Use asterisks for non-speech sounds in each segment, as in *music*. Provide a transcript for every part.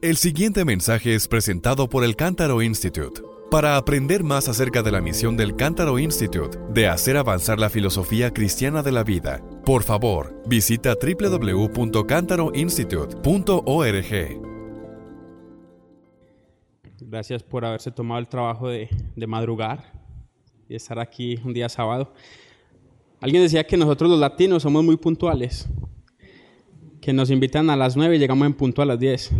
El siguiente mensaje es presentado por el Cántaro Institute. Para aprender más acerca de la misión del Cántaro Institute de hacer avanzar la filosofía cristiana de la vida, por favor, visita www.cantaroinstitute.org. Gracias por haberse tomado el trabajo de, de madrugar y estar aquí un día sábado. Alguien decía que nosotros los latinos somos muy puntuales, que nos invitan a las 9 y llegamos en punto a las 10.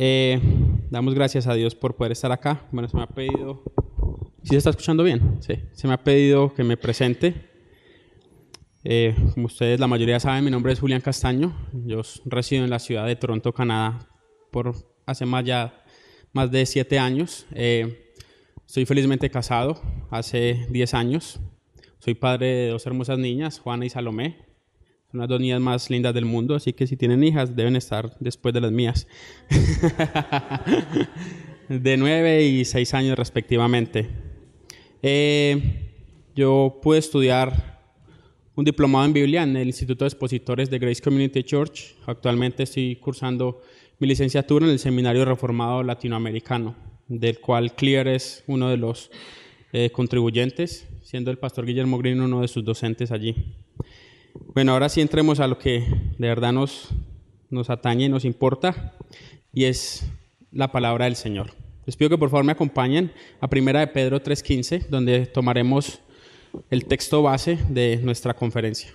Eh, damos gracias a Dios por poder estar acá. Bueno, se me ha pedido... ¿Sí se está escuchando bien? Sí. Se me ha pedido que me presente. Eh, como ustedes la mayoría saben, mi nombre es Julián Castaño. Yo resido en la ciudad de Toronto, Canadá, por hace más ya más de siete años. Eh, estoy felizmente casado hace 10 años. Soy padre de dos hermosas niñas, Juana y Salomé. Son las dos niñas más lindas del mundo, así que si tienen hijas deben estar después de las mías. *laughs* de nueve y seis años respectivamente. Eh, yo pude estudiar un diplomado en Biblia en el Instituto de Expositores de Grace Community Church. Actualmente estoy cursando mi licenciatura en el Seminario Reformado Latinoamericano, del cual Clear es uno de los eh, contribuyentes, siendo el pastor Guillermo Green uno de sus docentes allí. Bueno, ahora sí entremos a lo que de verdad nos, nos atañe y nos importa, y es la palabra del Señor. Les pido que por favor me acompañen a Primera de Pedro 3.15, donde tomaremos el texto base de nuestra conferencia.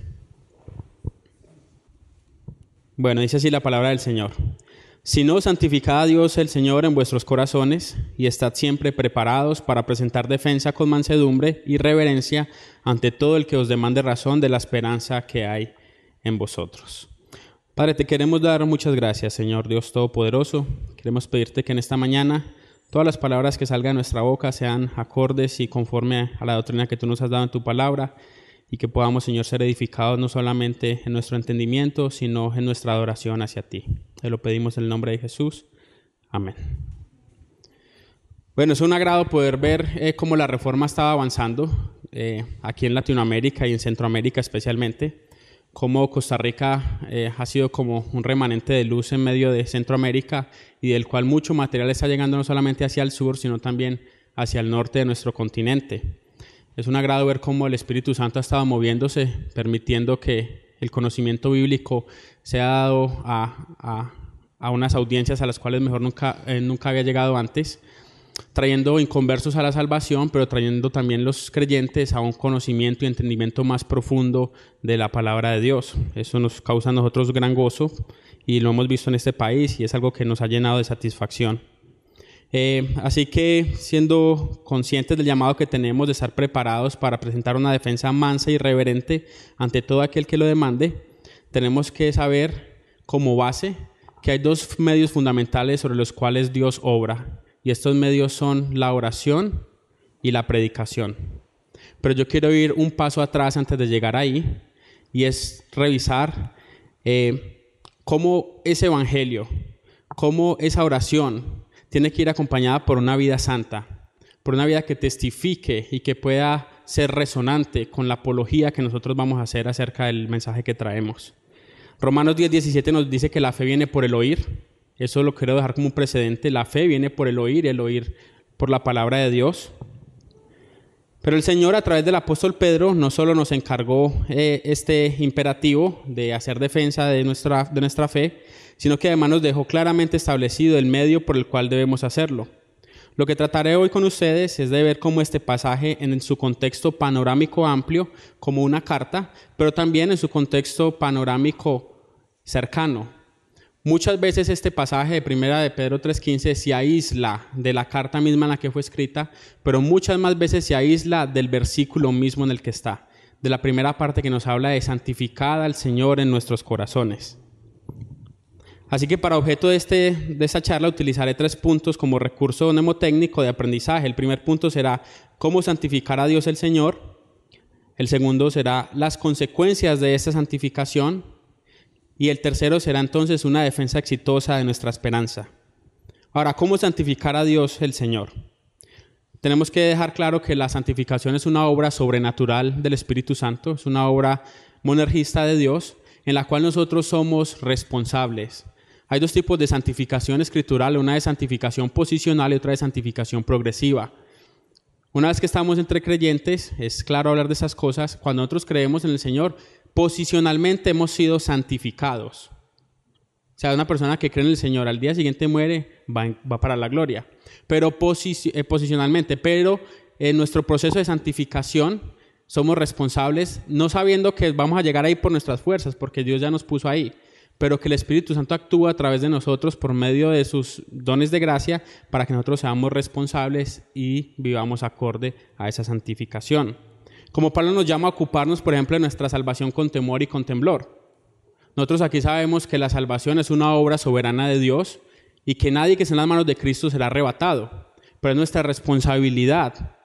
Bueno, dice así la palabra del Señor. Si no, santificad a Dios el Señor en vuestros corazones y estad siempre preparados para presentar defensa con mansedumbre y reverencia ante todo el que os demande razón de la esperanza que hay en vosotros. Padre, te queremos dar muchas gracias, Señor Dios Todopoderoso. Queremos pedirte que en esta mañana todas las palabras que salgan de nuestra boca sean acordes y conforme a la doctrina que tú nos has dado en tu palabra y que podamos, Señor, ser edificados no solamente en nuestro entendimiento, sino en nuestra adoración hacia ti. Te lo pedimos en el nombre de Jesús. Amén. Bueno, es un agrado poder ver eh, cómo la reforma estaba avanzando eh, aquí en Latinoamérica y en Centroamérica especialmente, cómo Costa Rica eh, ha sido como un remanente de luz en medio de Centroamérica y del cual mucho material está llegando no solamente hacia el sur, sino también hacia el norte de nuestro continente. Es un agrado ver cómo el Espíritu Santo ha estado moviéndose, permitiendo que el conocimiento bíblico sea dado a, unas audiencias a las cuales mejor nunca, eh, nunca había llegado antes, trayendo inconversos a la salvación, pero trayendo también los creyentes a un conocimiento y entendimiento más profundo de la palabra de Dios. Eso nos causa a nosotros gran gozo y lo hemos visto en este país y es algo que nos ha llenado de satisfacción. Eh, así que siendo conscientes del llamado que tenemos de estar preparados para presentar una defensa mansa y reverente ante todo aquel que lo demande, tenemos que saber como base que hay dos medios fundamentales sobre los cuales Dios obra. Y estos medios son la oración y la predicación. Pero yo quiero ir un paso atrás antes de llegar ahí y es revisar eh, cómo ese evangelio, cómo esa oración tiene que ir acompañada por una vida santa, por una vida que testifique y que pueda ser resonante con la apología que nosotros vamos a hacer acerca del mensaje que traemos. Romanos 10, 17 nos dice que la fe viene por el oír. Eso lo quiero dejar como un precedente. La fe viene por el oír, el oír por la palabra de Dios. Pero el Señor a través del apóstol Pedro no solo nos encargó eh, este imperativo de hacer defensa de nuestra, de nuestra fe, sino que además nos dejó claramente establecido el medio por el cual debemos hacerlo. Lo que trataré hoy con ustedes es de ver cómo este pasaje en su contexto panorámico amplio, como una carta, pero también en su contexto panorámico cercano. Muchas veces este pasaje de primera de Pedro 3.15 se aísla de la carta misma en la que fue escrita, pero muchas más veces se aísla del versículo mismo en el que está, de la primera parte que nos habla de santificar al Señor en nuestros corazones. Así que para objeto de, este, de esta charla utilizaré tres puntos como recurso mnemotécnico de aprendizaje. El primer punto será cómo santificar a Dios el Señor. El segundo será las consecuencias de esta santificación. Y el tercero será entonces una defensa exitosa de nuestra esperanza. Ahora, ¿cómo santificar a Dios el Señor? Tenemos que dejar claro que la santificación es una obra sobrenatural del Espíritu Santo, es una obra monergista de Dios, en la cual nosotros somos responsables Hay dos tipos de santificación escritural, una de santificación posicional y otra de santificación progresiva. Una vez que estamos entre creyentes, es claro hablar de esas cosas, cuando nosotros creemos en el Señor, posicionalmente hemos sido santificados. O sea, una persona que cree en el Señor al día siguiente muere, va, para la gloria. Pero eh, posicionalmente, pero en nuestro proceso de santificación somos responsables, no sabiendo que vamos a llegar ahí por nuestras fuerzas, porque Dios ya nos puso ahí, pero que el Espíritu Santo actúa a través de nosotros por medio de sus dones de gracia para que nosotros seamos responsables y vivamos acorde a esa santificación. Como Pablo nos llama a ocuparnos, por ejemplo, de nuestra salvación con temor y con temblor. Nosotros aquí sabemos que la salvación es una obra soberana de Dios y que nadie que esté en las manos de Cristo será arrebatado, pero es nuestra responsabilidad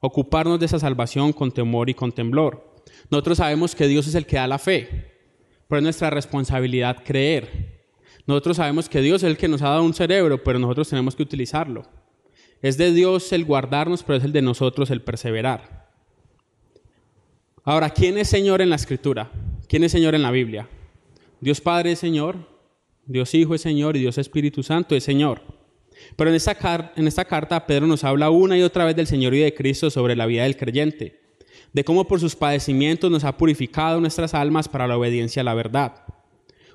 ocuparnos de esa salvación con temor y con temblor. Nosotros sabemos que Dios es el que da la fe, pero es nuestra responsabilidad creer. Nosotros sabemos que Dios es el que nos ha dado un cerebro, pero nosotros tenemos que utilizarlo. Es de Dios el guardarnos, pero es el de nosotros el perseverar. Ahora, ¿quién es Señor en la Escritura? ¿Quién es Señor en la Biblia? Dios Padre es Señor, Dios Hijo es Señor y Dios Espíritu Santo es Señor. Pero en esta, en esta carta Pedro nos habla una y otra vez del Señor y de Cristo sobre la vida del creyente de cómo por sus padecimientos nos ha purificado nuestras almas para la obediencia a la verdad.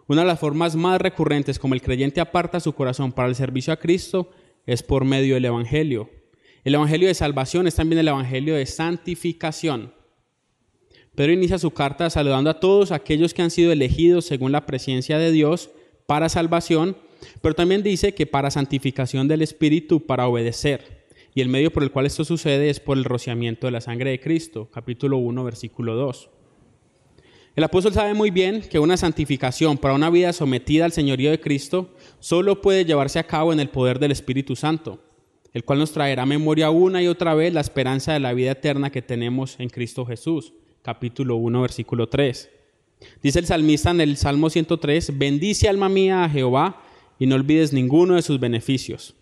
Una de las formas más recurrentes como el creyente aparta su corazón para el servicio a Cristo es por medio del Evangelio. El Evangelio de salvación es también el Evangelio de santificación. Pedro inicia su carta saludando a todos aquellos que han sido elegidos según la presencia de Dios para salvación, pero también dice que para santificación del Espíritu, para obedecer y el medio por el cual esto sucede es por el rociamiento de la sangre de Cristo, capítulo 1, versículo 2. El apóstol sabe muy bien que una santificación para una vida sometida al señorío de Cristo solo puede llevarse a cabo en el poder del Espíritu Santo, el cual nos traerá memoria una y otra vez la esperanza de la vida eterna que tenemos en Cristo Jesús, capítulo 1, versículo 3. Dice el salmista en el Salmo 103, bendice alma mía a Jehová y no olvides ninguno de sus beneficios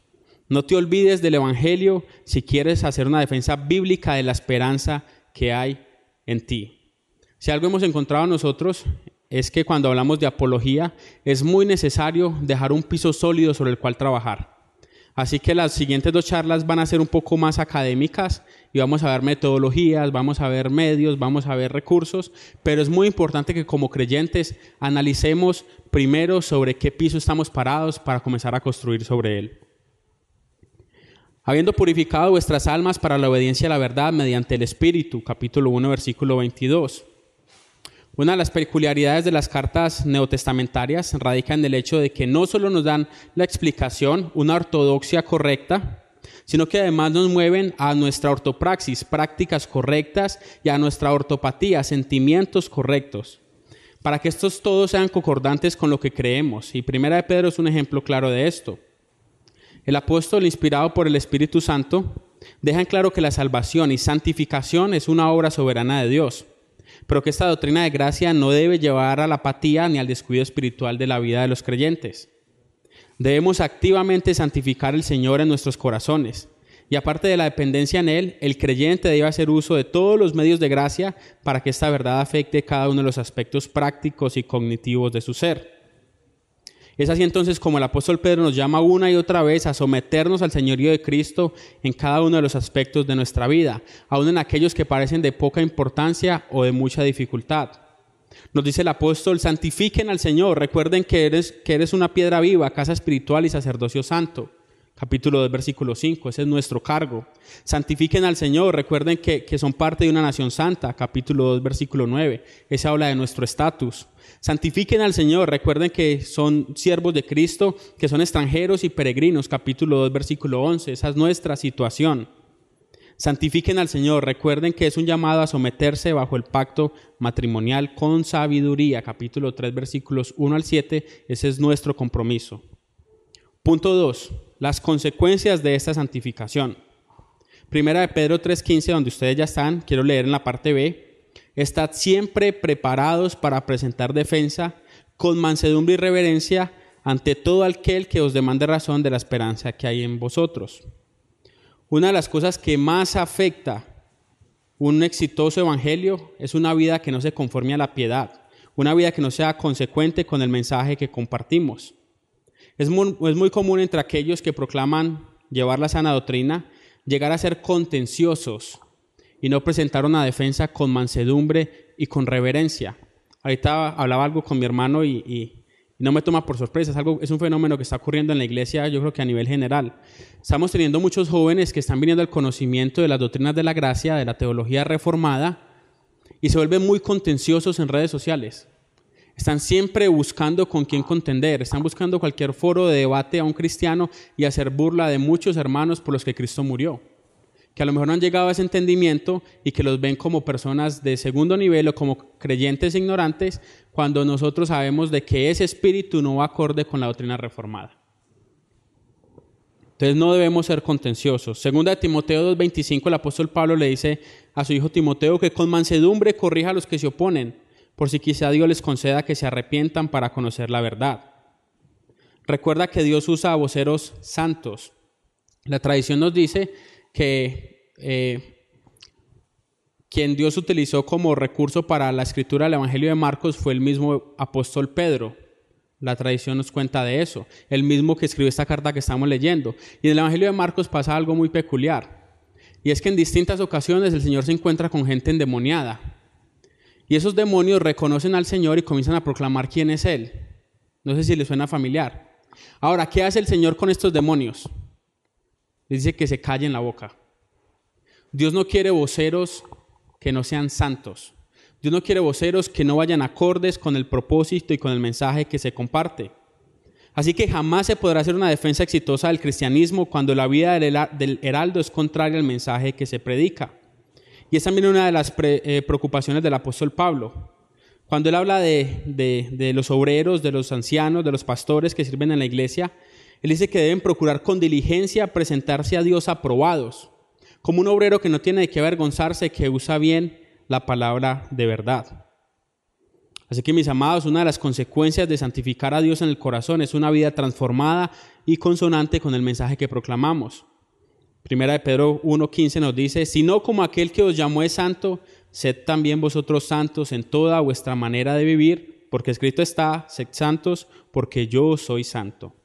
no te olvides del Evangelio si quieres hacer una defensa bíblica de la esperanza que hay en ti. Si algo hemos encontrado nosotros es que cuando hablamos de apología es muy necesario dejar un piso sólido sobre el cual trabajar. Así que las siguientes dos charlas van a ser un poco más académicas y vamos a ver metodologías, vamos a ver medios, vamos a ver recursos, pero es muy importante que como creyentes analicemos primero sobre qué piso estamos parados para comenzar a construir sobre él habiendo purificado vuestras almas para la obediencia a la verdad mediante el Espíritu, capítulo 1, versículo 22. Una de las peculiaridades de las cartas neotestamentarias radica en el hecho de que no solo nos dan la explicación, una ortodoxia correcta, sino que además nos mueven a nuestra ortopraxis, prácticas correctas, y a nuestra ortopatía, sentimientos correctos, para que estos todos sean concordantes con lo que creemos. Y Primera de Pedro es un ejemplo claro de esto. El apóstol, inspirado por el Espíritu Santo, deja en claro que la salvación y santificación es una obra soberana de Dios, pero que esta doctrina de gracia no debe llevar a la apatía ni al descuido espiritual de la vida de los creyentes. Debemos activamente santificar el Señor en nuestros corazones. Y aparte de la dependencia en Él, el creyente debe hacer uso de todos los medios de gracia para que esta verdad afecte cada uno de los aspectos prácticos y cognitivos de su ser. Es así entonces como el apóstol Pedro nos llama una y otra vez a someternos al señorío de Cristo en cada uno de los aspectos de nuestra vida, aun en aquellos que parecen de poca importancia o de mucha dificultad. Nos dice el apóstol, santifiquen al Señor, recuerden que eres, que eres una piedra viva, casa espiritual y sacerdocio santo. Capítulo 2, versículo 5, ese es nuestro cargo. Santifiquen al Señor, recuerden que, que son parte de una nación santa. Capítulo 2, versículo 9, ese habla de nuestro estatus. Santifiquen al Señor, recuerden que son siervos de Cristo, que son extranjeros y peregrinos, capítulo 2, versículo 11, esa es nuestra situación. Santifiquen al Señor, recuerden que es un llamado a someterse bajo el pacto matrimonial con sabiduría, capítulo 3, versículos 1 al 7, ese es nuestro compromiso. Punto 2. Las consecuencias de esta santificación. Primera de Pedro 3.15, donde ustedes ya están, quiero leer en la parte B, Estad siempre preparados para presentar defensa con mansedumbre y reverencia ante todo aquel que os demande razón de la esperanza que hay en vosotros. Una de las cosas que más afecta un exitoso evangelio es una vida que no se conforme a la piedad, una vida que no sea consecuente con el mensaje que compartimos. Es muy, es muy común entre aquellos que proclaman llevar la sana doctrina llegar a ser contenciosos y no presentar una defensa con mansedumbre y con reverencia. Ahorita hablaba algo con mi hermano y, no me toma por sorpresa, es, algo, es un fenómeno que está ocurriendo en la iglesia, yo creo que a nivel general. Estamos teniendo muchos jóvenes que están viniendo al conocimiento de las doctrinas de la gracia, de la teología reformada, y se vuelven muy contenciosos en redes sociales. Están siempre buscando con quién contender, están buscando cualquier foro de debate a un cristiano y hacer burla de muchos hermanos por los que Cristo murió. Que a lo mejor no han llegado a ese entendimiento y que los ven como personas de segundo nivel o como creyentes ignorantes, cuando nosotros sabemos de que ese espíritu no va acorde con la doctrina reformada. Entonces no debemos ser contenciosos. Segunda de Timoteo 2.25, el apóstol Pablo le dice a su hijo Timoteo que con mansedumbre corrija a los que se oponen por si quizá Dios les conceda que se arrepientan para conocer la verdad. Recuerda que Dios usa a voceros santos. La tradición nos dice que eh, quien Dios utilizó como recurso para la escritura del Evangelio de Marcos fue el mismo apóstol Pedro. La tradición nos cuenta de eso, el mismo que escribió esta carta que estamos leyendo. Y en el Evangelio de Marcos pasa algo muy peculiar. Y es que en distintas ocasiones el Señor se encuentra con gente endemoniada. Y esos demonios reconocen al Señor y comienzan a proclamar quién es Él. No sé si les suena familiar. Ahora, ¿qué hace el Señor con estos demonios? Dice que se callen la boca. Dios no quiere voceros que no sean santos. Dios no quiere voceros que no vayan acordes con el propósito y con el mensaje que se comparte. Así que jamás se podrá hacer una defensa exitosa del cristianismo cuando la vida del heraldo es contraria al mensaje que se predica. Y es también una de las eh, preocupaciones del apóstol Pablo. Cuando él habla de, los obreros, de los ancianos, de los pastores que sirven en la iglesia, él dice que deben procurar con diligencia presentarse a Dios aprobados, como un obrero que no tiene de qué avergonzarse, que usa bien la palabra de verdad. Así que mis amados, una de las consecuencias de santificar a Dios en el corazón es una vida transformada y consonante con el mensaje que proclamamos. Primera de Pedro 1.15 nos dice, sino como aquel que os llamó es santo, sed también vosotros santos en toda vuestra manera de vivir, porque escrito está, sed santos, porque yo soy santo.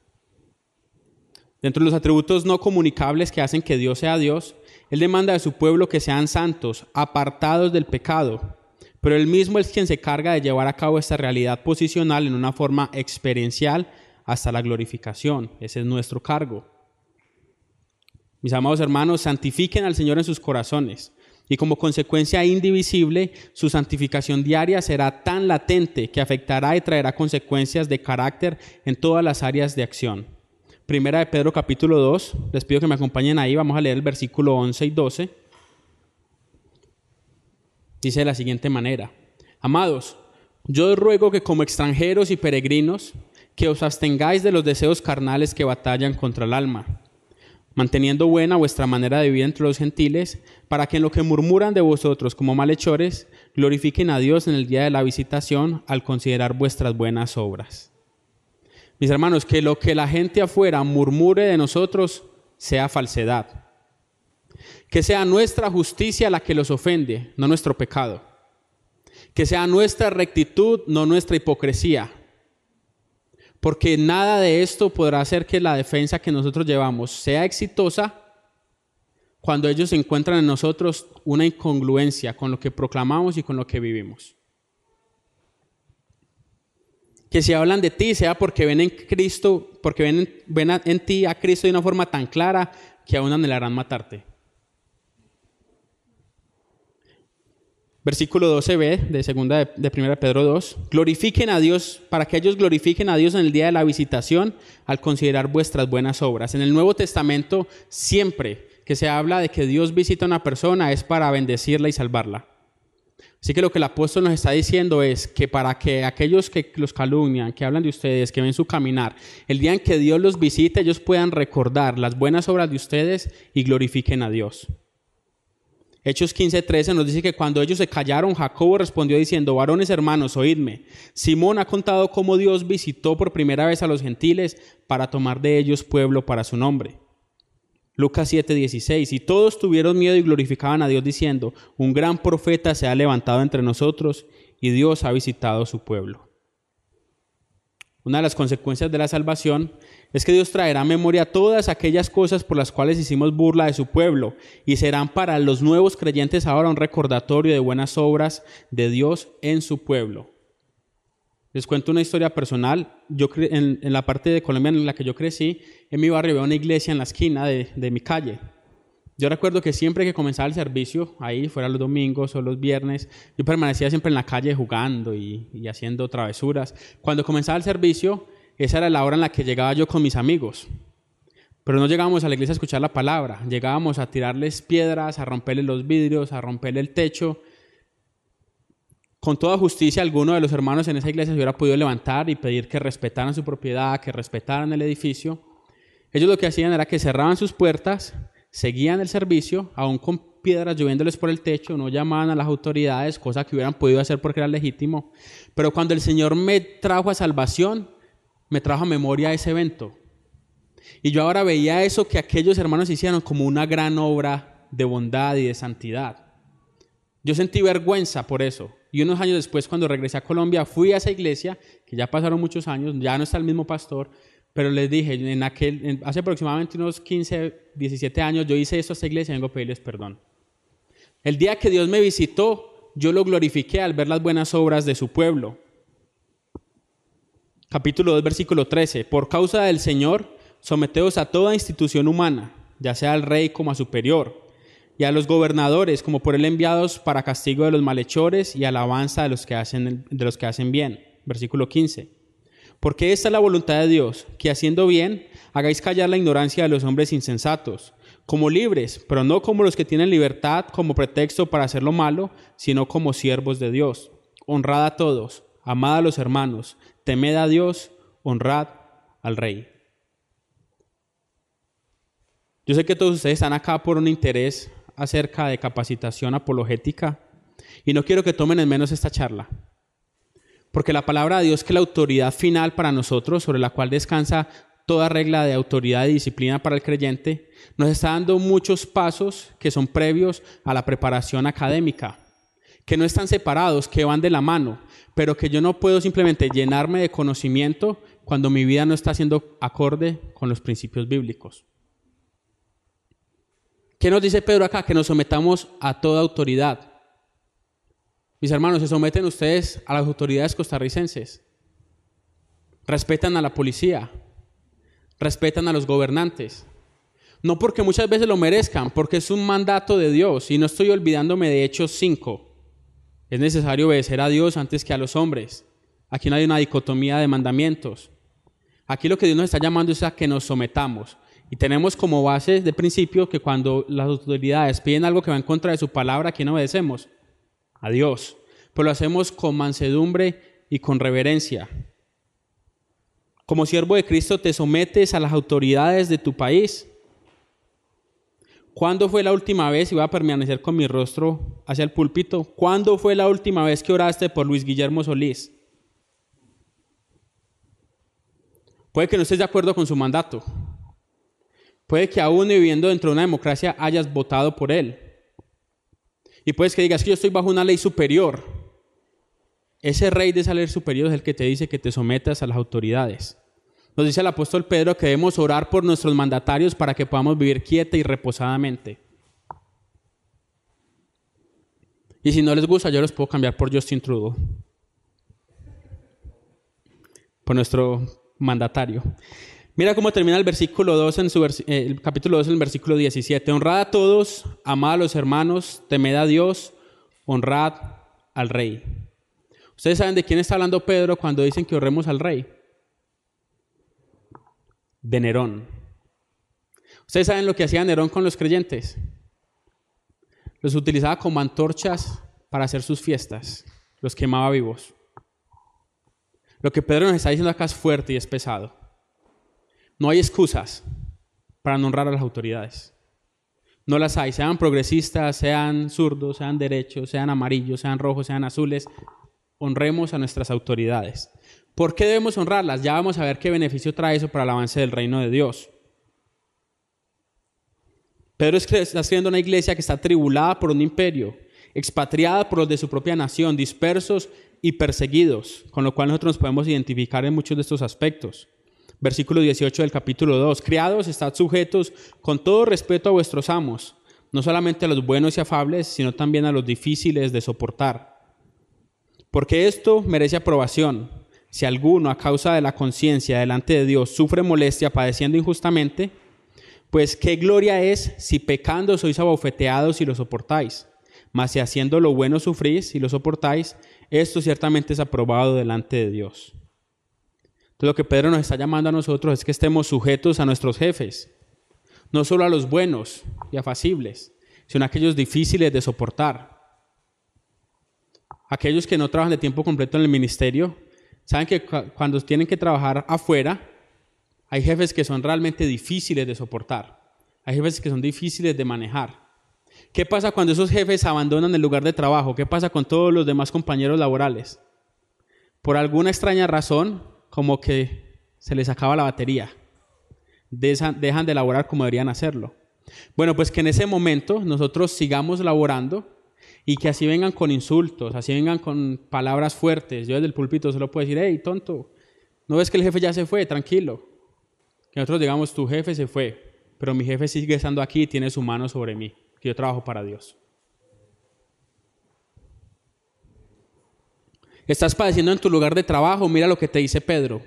Dentro de los atributos no comunicables que hacen que Dios sea Dios, Él demanda de su pueblo que sean santos, apartados del pecado, pero Él mismo es quien se carga de llevar a cabo esta realidad posicional en una forma experiencial hasta la glorificación. Ese es nuestro cargo. Mis amados hermanos, santifiquen al Señor en sus corazones y como consecuencia indivisible, su santificación diaria será tan latente que afectará y traerá consecuencias de carácter en todas las áreas de acción. Primera de Pedro capítulo 2, les pido que me acompañen ahí, vamos a leer el versículo 11 y 12. Dice de la siguiente manera, Amados, yo os ruego que como extranjeros y peregrinos, que os abstengáis de los deseos carnales que batallan contra el alma manteniendo buena vuestra manera de vivir entre los gentiles, para que en lo que murmuran de vosotros como malhechores, glorifiquen a Dios en el día de la visitación al considerar vuestras buenas obras. Mis hermanos, que lo que la gente afuera murmure de nosotros sea falsedad. Que sea nuestra justicia la que los ofende, no nuestro pecado. Que sea nuestra rectitud, no nuestra hipocresía porque nada de esto podrá hacer que la defensa que nosotros llevamos sea exitosa cuando ellos encuentran en nosotros una incongruencia con lo que proclamamos y con lo que vivimos. Que si hablan de ti sea porque ven en Cristo, porque ven, en ti a Cristo de una forma tan clara que aún anhelarán matarte. Versículo 12b de segunda de, de primera Pedro 2. Glorifiquen a Dios para que ellos glorifiquen a Dios en el día de la visitación al considerar vuestras buenas obras. En el Nuevo Testamento siempre que se habla de que Dios visita a una persona es para bendecirla y salvarla. Así que lo que el apóstol nos está diciendo es que para que aquellos que los calumnian, que hablan de ustedes, que ven su caminar, el día en que Dios los visite, ellos puedan recordar las buenas obras de ustedes y glorifiquen a Dios. Hechos 15:13 nos dice que cuando ellos se callaron, Jacobo respondió diciendo, varones hermanos, oídme. Simón ha contado cómo Dios visitó por primera vez a los gentiles para tomar de ellos pueblo para su nombre. Lucas 7:16, y todos tuvieron miedo y glorificaban a Dios diciendo, un gran profeta se ha levantado entre nosotros y Dios ha visitado su pueblo. Una de las consecuencias de la salvación es que Dios traerá a memoria todas aquellas cosas por las cuales hicimos burla de su pueblo y serán para los nuevos creyentes ahora un recordatorio de buenas obras de Dios en su pueblo. Les cuento una historia personal. Yo en, la parte de Colombia en la que yo crecí, en mi barrio había una iglesia en la esquina de, mi calle. Yo recuerdo que siempre que comenzaba el servicio, ahí fuera los domingos o los viernes, yo permanecía siempre en la calle jugando y, y haciendo travesuras. Cuando comenzaba el servicio, esa era la hora en la que llegaba yo con mis amigos. Pero no llegábamos a la iglesia a escuchar la palabra, llegábamos a tirarles piedras, a romperles los vidrios, a romperle el techo con toda justicia, alguno de los hermanos en esa iglesia se hubiera podido levantar y pedir que respetaran su propiedad, que respetaran el edificio. Ellos lo que hacían era que cerraban sus puertas, seguían el servicio, aún con piedras lloviéndoles por el techo, no llamaban a las autoridades, cosa que hubieran podido hacer porque era legítimo. Pero cuando el Señor me trajo a salvación, me trajo a memoria ese evento. Y yo ahora veía eso que aquellos hermanos hicieron como una gran obra de bondad y de santidad. Yo sentí vergüenza por eso. Y unos años después, cuando regresé a Colombia, fui a esa iglesia, que ya pasaron muchos años, ya no está el mismo pastor, pero les dije, en aquel, hace aproximadamente unos 15, 17 años, yo hice esto a esta iglesia y vengo a pedirles perdón. El día que Dios me visitó, yo lo glorifiqué al ver las buenas obras de su pueblo. Capítulo 2, versículo 13. Por causa del Señor, someteos a toda institución humana, ya sea al rey como a superior y a los gobernadores como por él enviados para castigo de los malhechores y alabanza de los que hacen, de los que hacen bien. Versículo 15. Porque esta es la voluntad de Dios, que haciendo bien hagáis callar la ignorancia de los hombres insensatos, como libres, pero no como los que tienen libertad como pretexto para hacer lo malo, sino como siervos de Dios. Honrad a todos, amad a los hermanos, temed a Dios, honrad al Rey. Yo sé que todos ustedes están acá por un interés acerca de capacitación apologética y no quiero que tomen en menos esta charla. Porque la palabra de Dios, que es la autoridad final para nosotros, sobre la cual descansa toda regla de autoridad y disciplina para el creyente, nos está dando muchos pasos que son previos a la preparación académica, que no están separados, que van de la mano, pero que yo no puedo simplemente llenarme de conocimiento cuando mi vida no está siendo acorde con los principios bíblicos. ¿Qué nos dice Pedro acá? Que nos sometamos a toda autoridad. Mis hermanos, se someten ustedes a las autoridades costarricenses. Respetan a la policía. Respetan a los gobernantes. No porque muchas veces lo merezcan, porque es un mandato de Dios. Y no estoy olvidándome de Hechos 5. Es necesario obedecer a Dios antes que a los hombres. Aquí no hay una dicotomía de mandamientos. Aquí lo que Dios nos está llamando es a que nos sometamos. Y tenemos como base de principio que cuando las autoridades piden algo que va en contra de su palabra, ¿a quién obedecemos? A Dios. Pero lo hacemos con mansedumbre y con reverencia. Como siervo de Cristo te sometes a las autoridades de tu país. ¿Cuándo fue la última vez, y voy a permanecer con mi rostro hacia el púlpito, cuándo fue la última vez que oraste por Luis Guillermo Solís? Puede que no estés de acuerdo con su mandato, Puede que aún viviendo dentro de una democracia hayas votado por él. Y puedes que digas que yo estoy bajo una ley superior. Ese rey de esa ley superior es el que te dice que te sometas a las autoridades. Nos dice el apóstol Pedro que debemos orar por nuestros mandatarios para que podamos vivir quieta y reposadamente. Y si no les gusta, yo los puedo cambiar por Justin Trudeau. Por nuestro mandatario. Mira cómo termina el versículo 2 en su eh, el capítulo 2 en el versículo 17. Honrad a todos, amad a los hermanos, temed a Dios, honrad al rey. Ustedes saben de quién está hablando Pedro cuando dicen que honremos al rey. De Nerón. Ustedes saben lo que hacía Nerón con los creyentes. Los utilizaba como antorchas para hacer sus fiestas. Los quemaba vivos. Lo que Pedro nos está diciendo acá es fuerte y es pesado. No hay excusas para no honrar a las autoridades. No las hay, sean progresistas, sean zurdos, sean derechos, sean amarillos, sean rojos, sean azules. Honremos a nuestras autoridades. ¿Por qué debemos honrarlas? Ya vamos a ver qué beneficio trae eso para el avance del reino de Dios. Pedro está escribiendo una iglesia que está tribulada por un imperio, expatriada por los de su propia nación, dispersos y perseguidos, con lo cual nosotros nos podemos identificar en muchos de estos aspectos. Versículo 18 del capítulo 2. Criados, estad sujetos con todo respeto a vuestros amos, no solamente a los buenos y afables, sino también a los difíciles de soportar. Porque esto merece aprobación. Si alguno, a causa de la conciencia delante de Dios, sufre molestia padeciendo injustamente, pues qué gloria es si pecando sois abofeteados y lo soportáis. Mas si haciendo lo bueno sufrís y lo soportáis, esto ciertamente es aprobado delante de Dios. Lo que Pedro nos está llamando a nosotros es que estemos sujetos a nuestros jefes, no solo a los buenos y afacibles, sino a aquellos difíciles de soportar. Aquellos que no trabajan de tiempo completo en el ministerio, saben que cuando tienen que trabajar afuera, hay jefes que son realmente difíciles de soportar. Hay jefes que son difíciles de manejar. ¿Qué pasa cuando esos jefes abandonan el lugar de trabajo? ¿Qué pasa con todos los demás compañeros laborales? Por alguna extraña razón, como que se les acaba la batería. Dejan de laborar como deberían hacerlo. Bueno, pues que en ese momento nosotros sigamos laborando y que así vengan con insultos, así vengan con palabras fuertes. Yo desde el púlpito solo puedo decir, hey, tonto, ¿no ves que el jefe ya se fue? Tranquilo. Que nosotros digamos, tu jefe se fue, pero mi jefe sigue estando aquí y tiene su mano sobre mí, que yo trabajo para Dios. Estás padeciendo en tu lugar de trabajo, mira lo que te dice Pedro.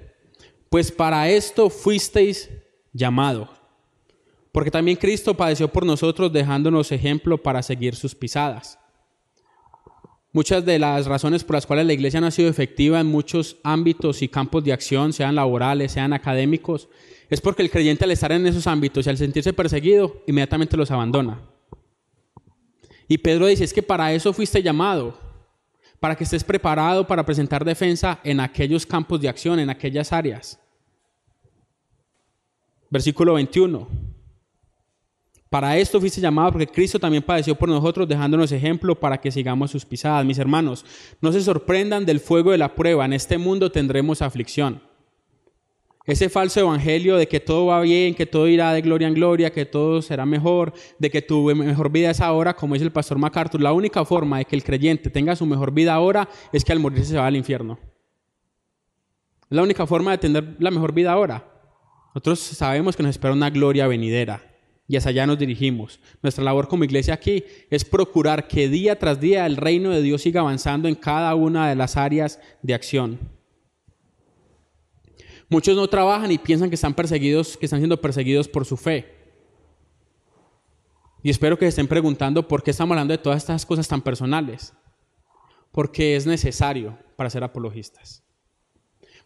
Pues para esto fuisteis llamados. Porque también Cristo padeció por nosotros dejándonos ejemplo para seguir sus pisadas. Muchas de las razones por las cuales la iglesia no ha sido efectiva en muchos ámbitos y campos de acción, sean laborales, sean académicos, es porque el creyente al estar en esos ámbitos y al sentirse perseguido, inmediatamente los abandona. Y Pedro dice, es que para eso fuiste llamado, para que estés preparado para presentar defensa en aquellos campos de acción, en aquellas áreas. Versículo 21. Para esto fuiste llamado porque Cristo también padeció por nosotros, dejándonos ejemplo para que sigamos sus pisadas. Mis hermanos, no se sorprendan del fuego de la prueba. En este mundo tendremos aflicción. Ese falso evangelio de que todo va bien, que todo irá de gloria en gloria, que todo será mejor, de que tu mejor vida es ahora, como dice el pastor MacArthur, la única forma de que el creyente tenga su mejor vida ahora es que al morirse se va al infierno. Es la única forma de tener la mejor vida ahora. Nosotros sabemos que nos espera una gloria venidera y hacia allá nos dirigimos. Nuestra labor como iglesia aquí es procurar que día tras día el reino de Dios siga avanzando en cada una de las áreas de acción. Muchos no trabajan y piensan que están perseguidos, que están siendo perseguidos por su fe. Y espero que se estén preguntando por qué estamos hablando de todas estas cosas tan personales. Porque es necesario para ser apologistas.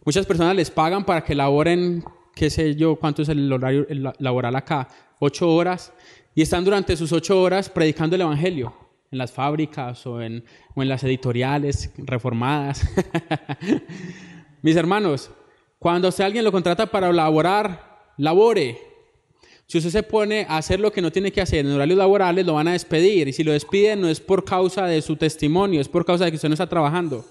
Muchas personas les pagan para que laboren, qué sé yo, cuánto es el horario laboral acá, ocho horas, y están durante sus ocho horas predicando el Evangelio en las fábricas o en, o en las editoriales reformadas. *laughs* Mis hermanos, cuando usted alguien lo contrata para laborar, labore. Si usted se pone a hacer lo que no tiene que hacer en horarios laborales, lo van a despedir. Y si lo despiden no es por causa de su testimonio, es por causa de que usted no está trabajando.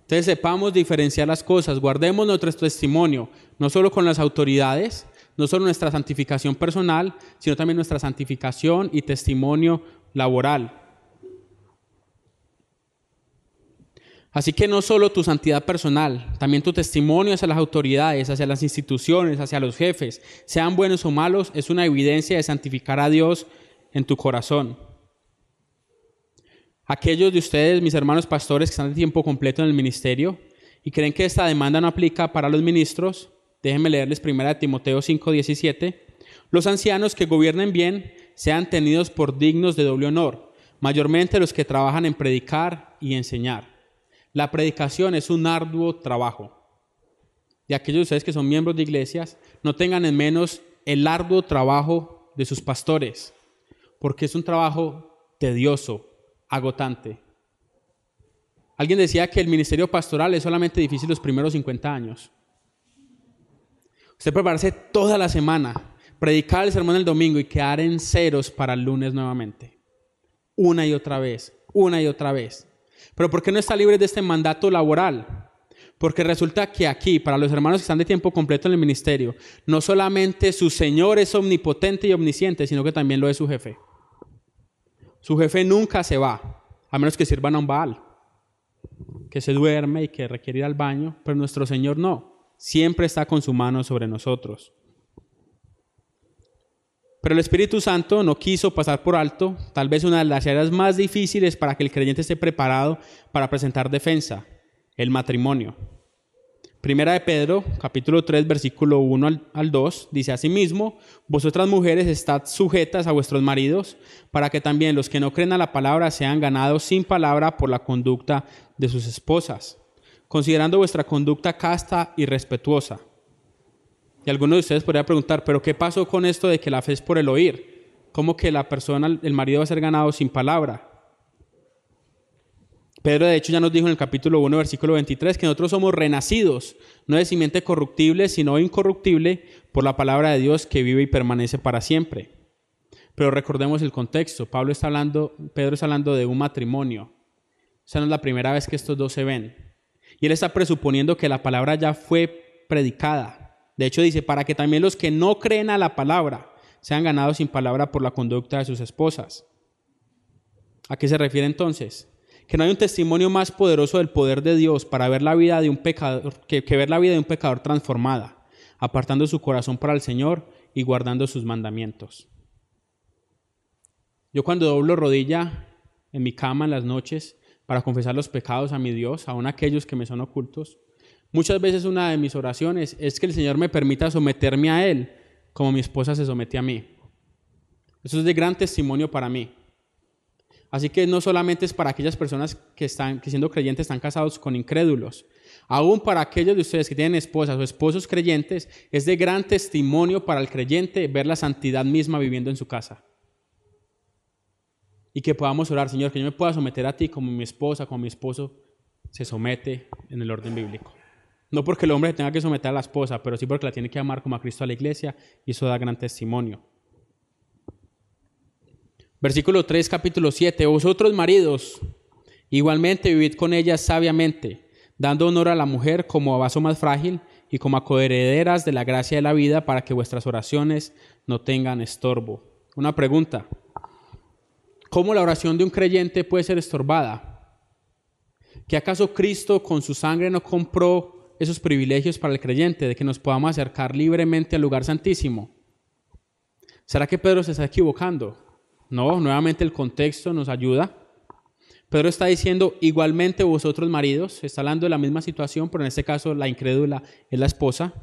Entonces sepamos diferenciar las cosas, guardemos nuestro testimonio, no solo con las autoridades, no solo nuestra santificación personal, sino también nuestra santificación y testimonio laboral. Así que no solo tu santidad personal, también tu testimonio hacia las autoridades, hacia las instituciones, hacia los jefes, sean buenos o malos, es una evidencia de santificar a Dios en tu corazón. Aquellos de ustedes, mis hermanos pastores, que están de tiempo completo en el ministerio y creen que esta demanda no aplica para los ministros, déjenme leerles 1 Timoteo 5:17. Los ancianos que gobiernen bien sean tenidos por dignos de doble honor, mayormente los que trabajan en predicar y enseñar la predicación es un arduo trabajo. Y aquellos de ustedes que son miembros de iglesias, no tengan en menos el arduo trabajo de sus pastores, porque es un trabajo tedioso, agotante. Alguien decía que el ministerio pastoral es solamente difícil los primeros 50 años. Usted prepararse toda la semana, predicar el sermón el domingo y quedar en ceros para el lunes nuevamente. Una y otra vez, una y otra vez. Pero ¿por qué no está libre de este mandato laboral? Porque resulta que aquí, para los hermanos que están de tiempo completo en el ministerio, no solamente su Señor es omnipotente y omnisciente, sino que también lo es su jefe. Su jefe nunca se va, a menos que sirvan a un Baal. que se duerme y que requiere ir al baño, pero nuestro Señor no. Siempre está con su mano sobre nosotros. Pero el Espíritu Santo no quiso pasar por alto tal vez una de las áreas más difíciles para que el creyente esté preparado para presentar defensa, el matrimonio. Primera de Pedro, capítulo 3, versículo 1 al, 2, dice asimismo, vosotras mujeres estad sujetas a vuestros maridos, para que también los que no creen a la palabra sean ganados sin palabra por la conducta de sus esposas, considerando vuestra conducta casta y respetuosa. Y algunos de ustedes podrían preguntar, pero ¿qué pasó con esto de que la fe es por el oír? ¿Cómo que la persona, el marido va a ser ganado sin palabra? Pedro de hecho ya nos dijo en el capítulo 1, versículo 23, que nosotros somos renacidos, no de simiente corruptible, sino incorruptible, por la palabra de Dios que vive y permanece para siempre. Pero recordemos el contexto. Pablo está hablando, Pedro está hablando de un matrimonio. Esa no es la primera vez que estos dos se ven. Y él está presuponiendo que la palabra ya fue predicada. De hecho dice, para que también los que no creen a la palabra sean ganados sin palabra por la conducta de sus esposas. ¿A qué se refiere entonces? que no hay un testimonio más poderoso del poder de Dios para ver la vida de un pecador que, ver la vida de un pecador transformada, apartando su corazón para el Señor y guardando sus mandamientos. Yo cuando doblo rodilla en mi cama en las noches para confesar los pecados a mi Dios, aun aquellos que me son ocultos, muchas veces una de mis oraciones es que el Señor me permita someterme a Él como mi esposa se somete a mí. Eso es de gran testimonio para mí. Así que no solamente es para aquellas personas que, están, que siendo creyentes están casados con incrédulos, aún para aquellos de ustedes que tienen esposas o esposos creyentes, es de gran testimonio para el creyente ver la santidad misma viviendo en su casa. Y que podamos orar, Señor, que yo me pueda someter a ti como mi esposa, como mi esposo se somete en el orden bíblico. No porque el hombre tenga que someter a la esposa, pero sí porque la tiene que amar como a Cristo a la iglesia y eso da gran testimonio. Versículo 3, capítulo 7. Vosotros maridos, igualmente vivid con ellas sabiamente, dando honor a la mujer como a vaso más frágil y como a coherederas de la gracia de la vida para que vuestras oraciones no tengan estorbo. Una pregunta. ¿Cómo la oración de un creyente puede ser estorbada? ¿Que acaso Cristo con su sangre no compró esos privilegios para el creyente de que nos podamos acercar libremente al lugar santísimo? ¿Será que Pedro se está equivocando? No, nuevamente el contexto nos ayuda. Pedro está diciendo, igualmente vosotros maridos, está hablando de la misma situación, pero en este caso la incrédula es la esposa.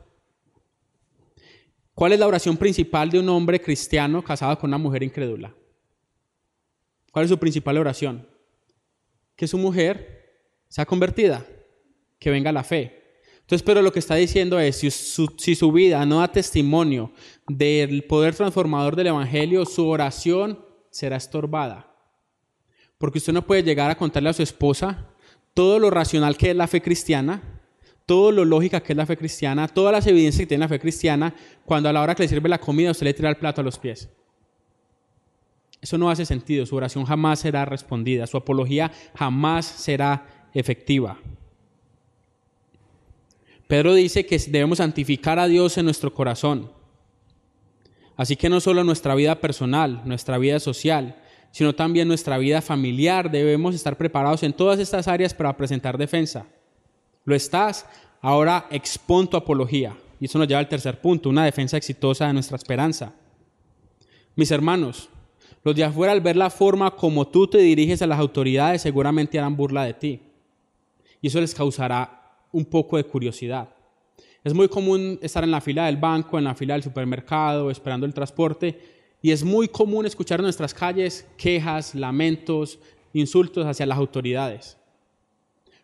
¿Cuál es la oración principal de un hombre cristiano casado con una mujer incrédula? ¿Cuál es su principal oración? Que su mujer sea convertida, que venga la fe. Entonces, pero lo que está diciendo es, si su, si su vida no da testimonio del poder transformador del Evangelio, su oración será estorbada. Porque usted no puede llegar a contarle a su esposa todo lo racional que es la fe cristiana, todo lo lógica que es la fe cristiana, todas las evidencias que tiene la fe cristiana, cuando a la hora que le sirve la comida usted le tira el plato a los pies. Eso no hace sentido, su oración jamás será respondida, su apología jamás será efectiva. Pedro dice que debemos santificar a Dios en nuestro corazón. Así que no solo nuestra vida personal, nuestra vida social, sino también nuestra vida familiar debemos estar preparados en todas estas áreas para presentar defensa. ¿Lo estás? Ahora expon tu apología. Y eso nos lleva al tercer punto, una defensa exitosa de nuestra esperanza. Mis hermanos, los de afuera al ver la forma como tú te diriges a las autoridades seguramente harán burla de ti. Y eso les causará un poco de curiosidad. Es muy común estar en la fila del banco, en la fila del supermercado, esperando el transporte, y es muy común escuchar en nuestras calles quejas, lamentos, insultos hacia las autoridades.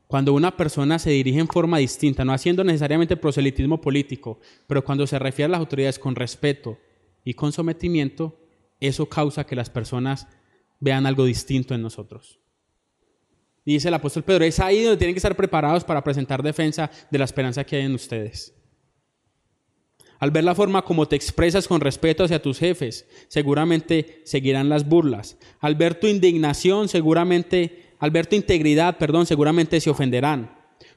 Cuando una persona se dirige en forma distinta, no haciendo necesariamente proselitismo político, pero cuando se refiere a las autoridades con respeto y con sometimiento, eso causa que las personas vean algo distinto en nosotros. Dice el apóstol Pedro, es ahí donde tienen que estar preparados para presentar defensa de la esperanza que hay en ustedes. Al ver la forma como te expresas con respeto hacia tus jefes, seguramente seguirán las burlas. Al ver tu indignación, seguramente, al ver tu integridad, perdón, seguramente se ofenderán.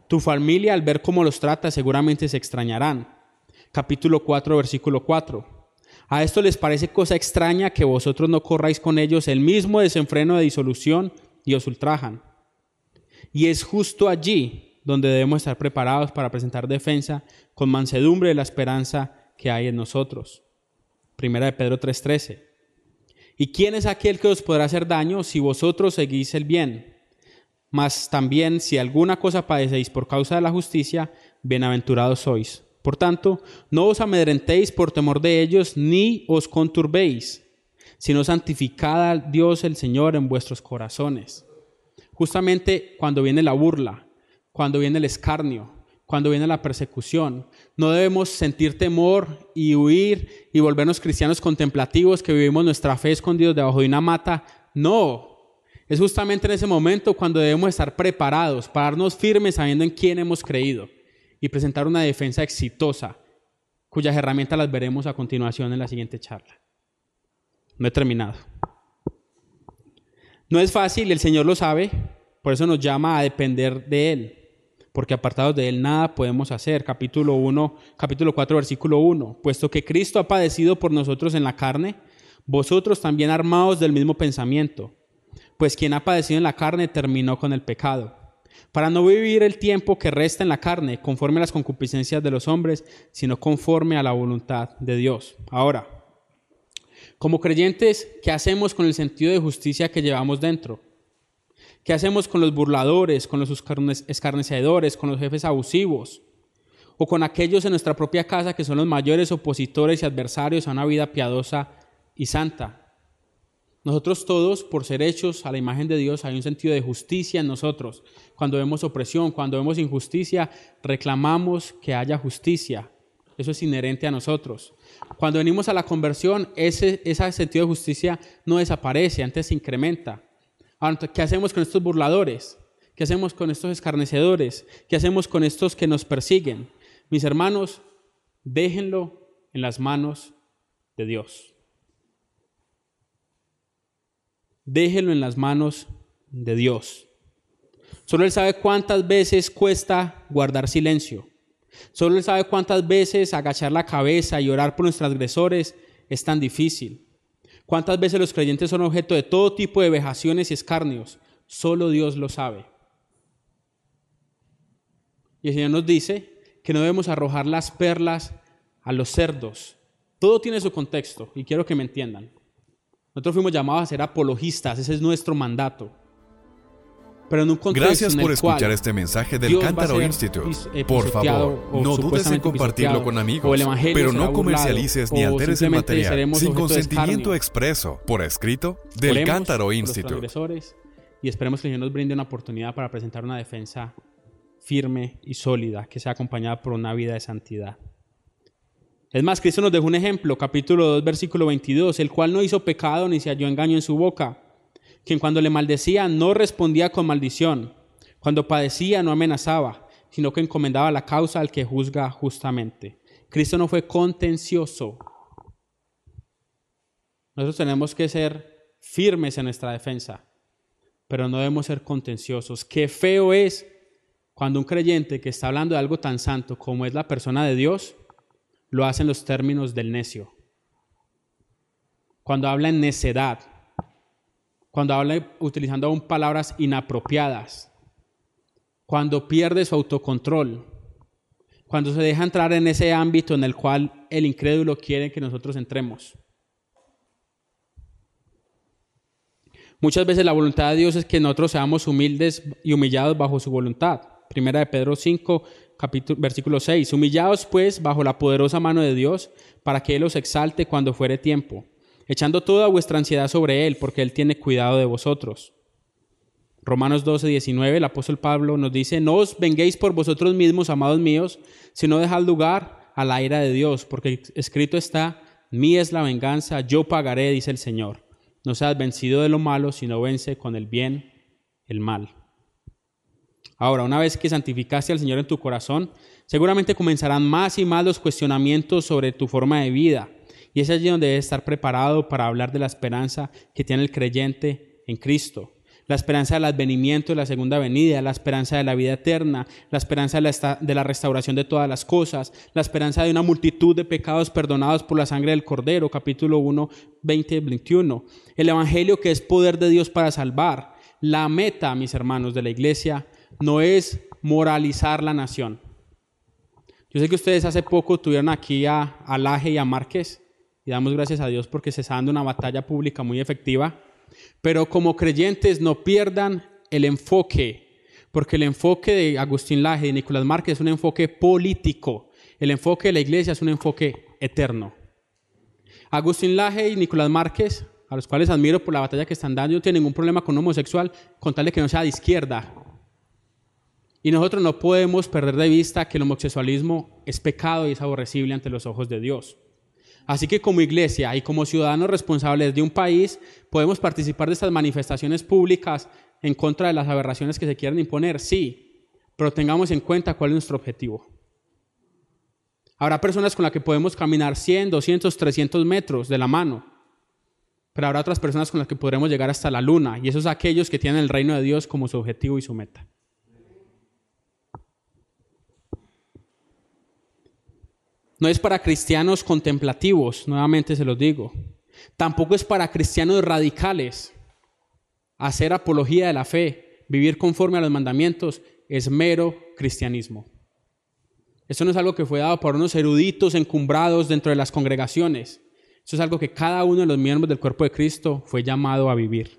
Tu familia, al ver cómo los tratas, seguramente se extrañarán. Capítulo 4, versículo 4. A esto les parece cosa extraña que vosotros no corráis con ellos el mismo desenfreno de disolución y os ultrajan Y es justo allí donde debemos estar preparados para presentar defensa con mansedumbre de la esperanza que hay en nosotros. Primera de Pedro 3:13. ¿Y quién es aquel que os podrá hacer daño si vosotros seguís el bien? Mas también si alguna cosa padecéis por causa de la justicia, bienaventurados sois. Por tanto, no os amedrentéis por temor de ellos, ni os conturbéis, sino santificad a Dios el Señor en vuestros corazones. Justamente cuando viene la burla, cuando viene el escarnio, cuando viene la persecución, no debemos sentir temor y huir y volvernos cristianos contemplativos que vivimos nuestra fe escondidos debajo de una mata. No, es justamente en ese momento cuando debemos estar preparados, pararnos firmes sabiendo en quién hemos creído y presentar una defensa exitosa, cuyas herramientas las veremos a continuación en la siguiente charla. No he terminado. No es fácil, el Señor lo sabe, por eso nos llama a depender de Él, porque apartados de Él nada podemos hacer. Capítulo 1, capítulo 4, versículo 1. Puesto que Cristo ha padecido por nosotros en la carne, vosotros también armados del mismo pensamiento, pues quien ha padecido en la carne terminó con el pecado para no vivir el tiempo que resta en la carne conforme a las concupiscencias de los hombres, sino conforme a la voluntad de Dios. Ahora, como creyentes, ¿qué hacemos con el sentido de justicia que llevamos dentro? ¿Qué hacemos con los burladores, con los escarnecedores, con los jefes abusivos? ¿O con aquellos en nuestra propia casa que son los mayores opositores y adversarios a una vida piadosa y santa? Nosotros todos, por ser hechos a la imagen de Dios, hay un sentido de justicia en nosotros. Cuando vemos opresión, cuando vemos injusticia, reclamamos que haya justicia. Eso es inherente a nosotros. Cuando venimos a la conversión, ese, sentido de justicia no desaparece, antes se incrementa. ¿Qué hacemos con estos burladores? ¿Qué hacemos con estos escarnecedores? ¿Qué hacemos con estos que nos persiguen? Mis hermanos, déjenlo en las manos de Dios. déjelo en las manos de Dios. Solo Él sabe cuántas veces cuesta guardar silencio. Solo Él sabe cuántas veces agachar la cabeza y orar por nuestros agresores es tan difícil. Cuántas veces los creyentes son objeto de todo tipo de vejaciones y escarnios. Solo Dios lo sabe. Y el Señor nos dice que no debemos arrojar las perlas a los cerdos. Todo tiene su contexto y quiero que me entiendan. Nosotros fuimos llamados a ser apologistas, ese es nuestro mandato. Pero en un contexto Gracias por escuchar este mensaje del Cántaro Institute. Eh, por favor, no dudes en compartirlo con amigos, pero no comercialices ni alteres el material sin consentimiento expreso, por escrito, del Cántaro Institute. Y esperemos que el Señor nos brinde una oportunidad para presentar una defensa firme y sólida que sea acompañada por una vida de santidad. Es más, Cristo nos dejó un ejemplo, capítulo 2, versículo 22, el cual no hizo pecado ni se halló engaño en su boca, quien cuando le maldecía no respondía con maldición, cuando padecía no amenazaba, sino que encomendaba la causa al que juzga justamente. Cristo no fue contencioso. Nosotros tenemos que ser firmes en nuestra defensa, pero no debemos ser contenciosos. Qué feo es cuando un creyente que está hablando de algo tan santo como es la persona de Dios, lo hace en los términos del necio. Cuando habla en necedad, cuando habla utilizando aún palabras inapropiadas, cuando pierde su autocontrol, cuando se deja entrar en ese ámbito en el cual el incrédulo quiere que nosotros entremos. Muchas veces la voluntad de Dios es que nosotros seamos humildes y humillados bajo su voluntad. Primera de Pedro 5, capítulo, versículo 6. Humillaos pues bajo la poderosa mano de Dios para que Él os exalte cuando fuere tiempo, echando toda vuestra ansiedad sobre Él, porque Él tiene cuidado de vosotros. Romanos 12, 19, el apóstol Pablo nos dice, no os venguéis por vosotros mismos, amados míos, sino dejad lugar a la ira de Dios, porque escrito está, mí es la venganza, yo pagaré, dice el Señor. No seas vencido de lo malo, sino vence con el bien el mal. Ahora, una vez que santificaste al Señor en tu corazón, seguramente comenzarán más y más los cuestionamientos sobre tu forma de vida. Y es allí donde debes estar preparado para hablar de la esperanza que tiene el creyente en Cristo. La esperanza del advenimiento de la segunda venida, la esperanza de la vida eterna, la esperanza de la, restauración de todas las cosas, la esperanza de una multitud de pecados perdonados por la sangre del Cordero, capítulo 1, 20 21. El Evangelio que es poder de Dios para salvar. La meta, mis hermanos, de la iglesia no es moralizar la nación. Yo sé que ustedes hace poco tuvieron aquí a, a Laje y a Márquez, y damos gracias a Dios porque se está dando una batalla pública muy efectiva, pero como creyentes no pierdan el enfoque, porque el enfoque de Agustín Laje y Nicolás Márquez es un enfoque político, el enfoque de la iglesia es un enfoque eterno. Agustín Laje y Nicolás Márquez, a los cuales admiro por la batalla que están dando, no tienen ningún problema con un homosexual, con tal de que no sea de izquierda, y nosotros no podemos perder de vista que el homosexualismo es pecado y es aborrecible ante los ojos de Dios. Así que como iglesia y como ciudadanos responsables de un país, podemos participar de estas manifestaciones públicas en contra de las aberraciones que se quieren imponer, sí, pero tengamos en cuenta cuál es nuestro objetivo. Habrá personas con las que podemos caminar 100, 200, 300 metros de la mano, pero habrá otras personas con las que podremos llegar hasta la luna, y esos aquellos que tienen el reino de Dios como su objetivo y su meta. No es para cristianos contemplativos, nuevamente se los digo. Tampoco es para cristianos radicales. Hacer apología de la fe, vivir conforme a los mandamientos, es mero cristianismo. Eso no es algo que fue dado por unos eruditos encumbrados dentro de las congregaciones. Eso es algo que cada uno de los miembros del cuerpo de Cristo fue llamado a vivir.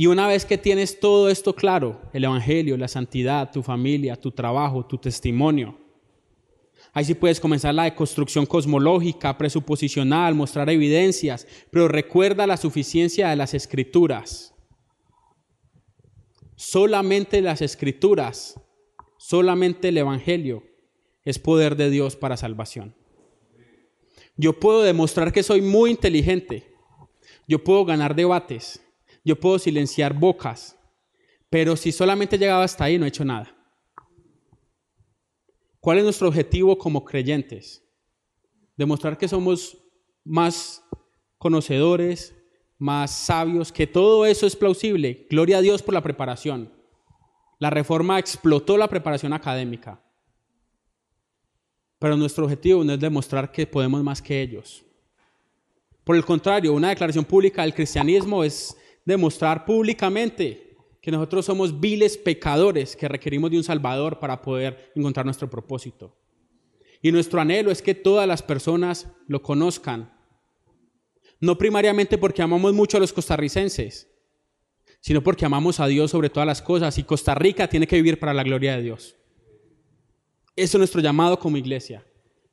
Y una vez que tienes todo esto claro, el Evangelio, la santidad, tu familia, tu trabajo, tu testimonio, ahí sí puedes comenzar la deconstrucción cosmológica, presuposicional, mostrar evidencias, pero recuerda la suficiencia de las escrituras. Solamente las escrituras, solamente el Evangelio es poder de Dios para salvación. Yo puedo demostrar que soy muy inteligente, yo puedo ganar debates, yo puedo silenciar bocas, pero si solamente he llegado hasta ahí no he hecho nada. ¿Cuál es nuestro objetivo como creyentes? Demostrar que somos más conocedores, más sabios, que todo eso es plausible. Gloria a Dios por la preparación. La reforma explotó la preparación académica. Pero nuestro objetivo no es demostrar que podemos más que ellos. Por el contrario, una declaración pública del cristianismo es demostrar públicamente que nosotros somos viles pecadores que requerimos de un Salvador para poder encontrar nuestro propósito. Y nuestro anhelo es que todas las personas lo conozcan. No primariamente porque amamos mucho a los costarricenses, sino porque amamos a Dios sobre todas las cosas y Costa Rica tiene que vivir para la gloria de Dios. Eso es nuestro llamado como iglesia.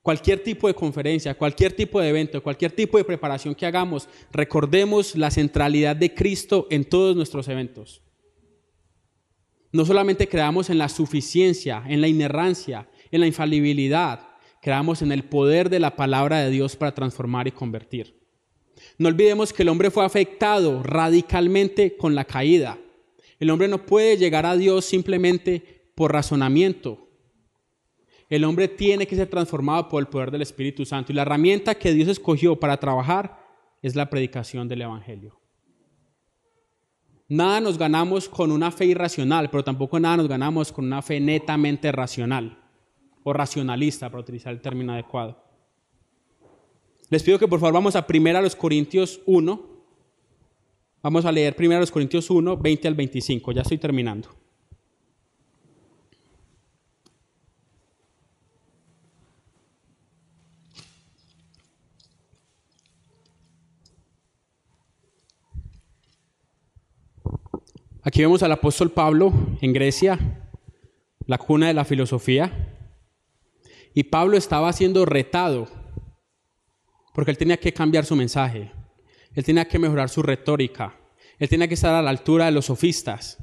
Cualquier tipo de conferencia, cualquier tipo de evento, cualquier tipo de preparación que hagamos, recordemos la centralidad de Cristo en todos nuestros eventos. No solamente creamos en la suficiencia, en la inerrancia, en la infalibilidad, creamos en el poder de la palabra de Dios para transformar y convertir. No olvidemos que el hombre fue afectado radicalmente con la caída. El hombre no puede llegar a Dios simplemente por razonamiento, el hombre tiene que ser transformado por el poder del Espíritu Santo. Y la herramienta que Dios escogió para trabajar es la predicación del Evangelio. Nada nos ganamos con una fe irracional, pero tampoco nada nos ganamos con una fe netamente racional o racionalista, para utilizar el término adecuado. Les pido que por favor vamos a 1 los Corintios 1. Vamos a leer 1 los Corintios 1, 20 al 25. Ya estoy terminando. Aquí vemos al apóstol Pablo en Grecia, la cuna de la filosofía, y Pablo estaba siendo retado porque él tenía que cambiar su mensaje, él tenía que mejorar su retórica, él tenía que estar a la altura de los sofistas.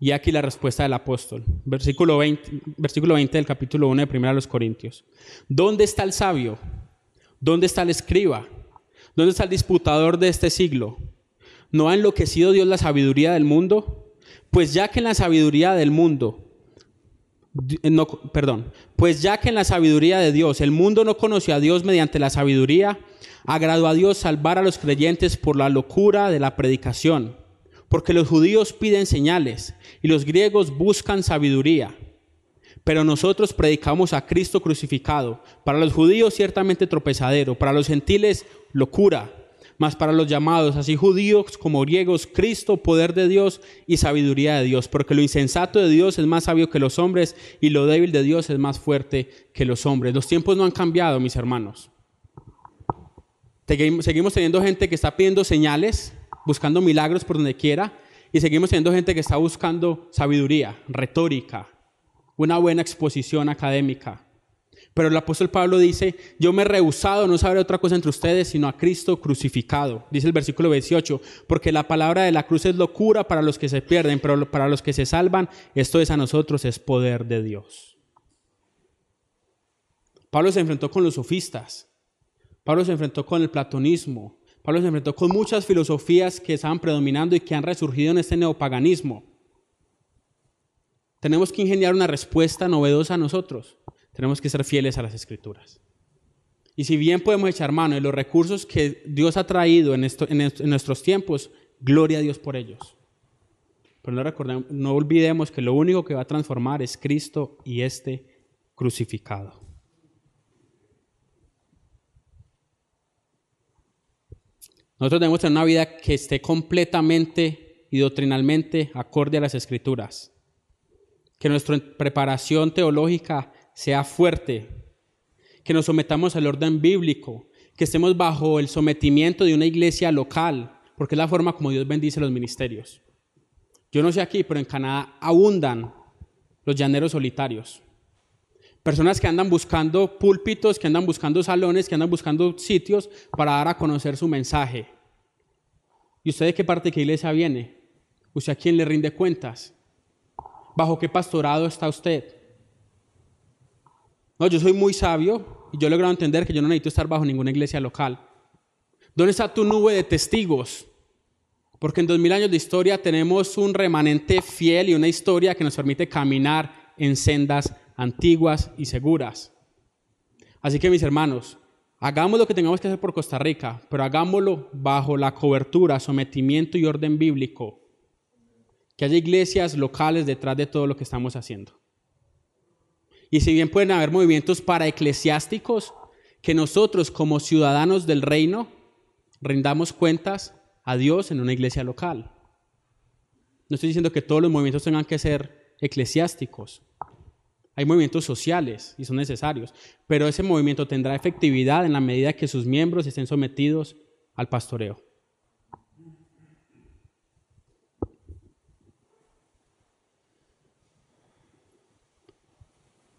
Y aquí la respuesta del apóstol, versículo 20, versículo 20 del capítulo 1 de 1 de los Corintios. ¿Dónde está el sabio? ¿Dónde está el escriba? ¿Dónde está el disputador de este siglo? ¿No ha enloquecido Dios la sabiduría del mundo? Pues ya que en la sabiduría del mundo, no, perdón, pues ya que en la sabiduría de Dios el mundo no conoció a Dios mediante la sabiduría, agradó a Dios salvar a los creyentes por la locura de la predicación, porque los judíos piden señales y los griegos buscan sabiduría. Pero nosotros predicamos a Cristo crucificado, para los judíos ciertamente tropezadero, para los gentiles locura Mas para los llamados, así judíos como griegos, Cristo, poder de Dios y sabiduría de Dios, porque lo insensato de Dios es más sabio que los hombres y lo débil de Dios es más fuerte que los hombres. Los tiempos no han cambiado, mis hermanos. Seguimos teniendo gente que está pidiendo señales, buscando milagros por donde quiera, y seguimos teniendo gente que está buscando sabiduría, retórica, una buena exposición académica. Pero el apóstol Pablo dice, yo me he rehusado no saber otra cosa entre ustedes, sino a Cristo crucificado. Dice el versículo 18, porque la palabra de la cruz es locura para los que se pierden, pero para los que se salvan, esto es a nosotros, es poder de Dios. Pablo se enfrentó con los sofistas, Pablo se enfrentó con el platonismo, Pablo se enfrentó con muchas filosofías que estaban predominando y que han resurgido en este neopaganismo. Tenemos que ingeniar una respuesta novedosa a nosotros. Tenemos que ser fieles a las escrituras. Y si bien podemos echar mano de los recursos que Dios ha traído en, nuestros tiempos, gloria a Dios por ellos. Pero no, no olvidemos que lo único que va a transformar es Cristo y este crucificado. Nosotros debemos tener una vida que esté completamente y doctrinalmente acorde a las escrituras. Que nuestra preparación teológica sea fuerte, que nos sometamos al orden bíblico, que estemos bajo el sometimiento de una iglesia local, porque es la forma como Dios bendice los ministerios. Yo no sé aquí, pero en Canadá abundan los llaneros solitarios. Personas que andan buscando púlpitos, que andan buscando salones, que andan buscando sitios para dar a conocer su mensaje. ¿Y usted de qué parte de qué iglesia viene? ¿Usted a quién le rinde cuentas? ¿Bajo qué pastorado está usted? No, yo soy muy sabio y yo he entender que yo no necesito estar bajo ninguna iglesia local. ¿Dónde está tu nube de testigos? Porque en dos mil años de historia tenemos un remanente fiel y una historia que nos permite caminar en sendas antiguas y seguras. Así que mis hermanos, hagamos lo que tengamos que hacer por Costa Rica, pero hagámoslo bajo la cobertura, sometimiento y orden bíblico. Que haya iglesias locales detrás de todo lo que estamos haciendo. Y si bien pueden haber movimientos para eclesiásticos, que nosotros como ciudadanos del reino rindamos cuentas a Dios en una iglesia local. No estoy diciendo que todos los movimientos tengan que ser eclesiásticos. Hay movimientos sociales y son necesarios, pero ese movimiento tendrá efectividad en la medida que sus miembros estén sometidos al pastoreo.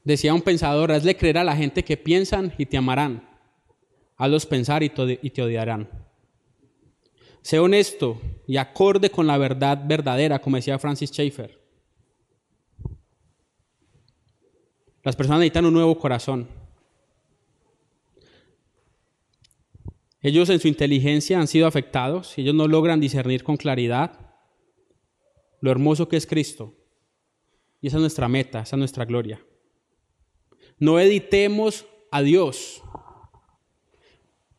Decía un pensador, hazle creer a la gente que piensan y te amarán. Hazlos pensar y te odiarán. Sé honesto y acorde con la verdad verdadera, como decía Francis Schaeffer. Las personas necesitan un nuevo corazón. Ellos en su inteligencia han sido afectados ellos no logran discernir con claridad lo hermoso que es Cristo. Y esa es nuestra meta, esa es nuestra gloria. No editemos a Dios.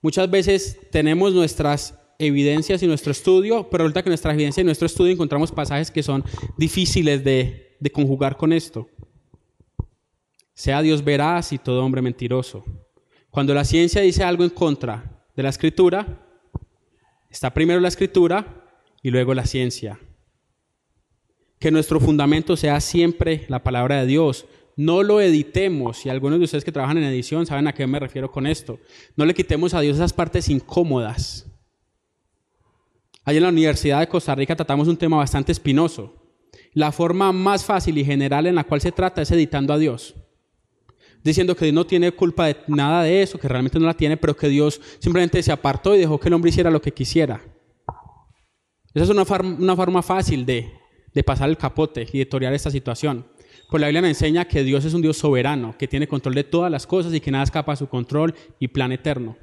Muchas veces tenemos nuestras evidencias y nuestro estudio, pero resulta que nuestra evidencia y nuestro estudio encontramos pasajes que son difíciles de, de conjugar con esto. Sea Dios veraz y todo hombre mentiroso. Cuando la ciencia dice algo en contra de la escritura, está primero la escritura y luego la ciencia. Que nuestro fundamento sea siempre la palabra de Dios, no lo editemos, y algunos de ustedes que trabajan en edición saben a qué me refiero con esto. No le quitemos a Dios esas partes incómodas. Allí en la Universidad de Costa Rica tratamos un tema bastante espinoso. La forma más fácil y general en la cual se trata es editando a Dios. Diciendo que Dios no tiene culpa de nada de eso, que realmente no la tiene, pero que Dios simplemente se apartó y dejó que el hombre hiciera lo que quisiera. Esa es una, una forma fácil de, de pasar el capote y de torear esta situación. Pues la Biblia me enseña que Dios es un Dios soberano, que tiene control de todas las cosas y que nada escapa a su control y plan eterno.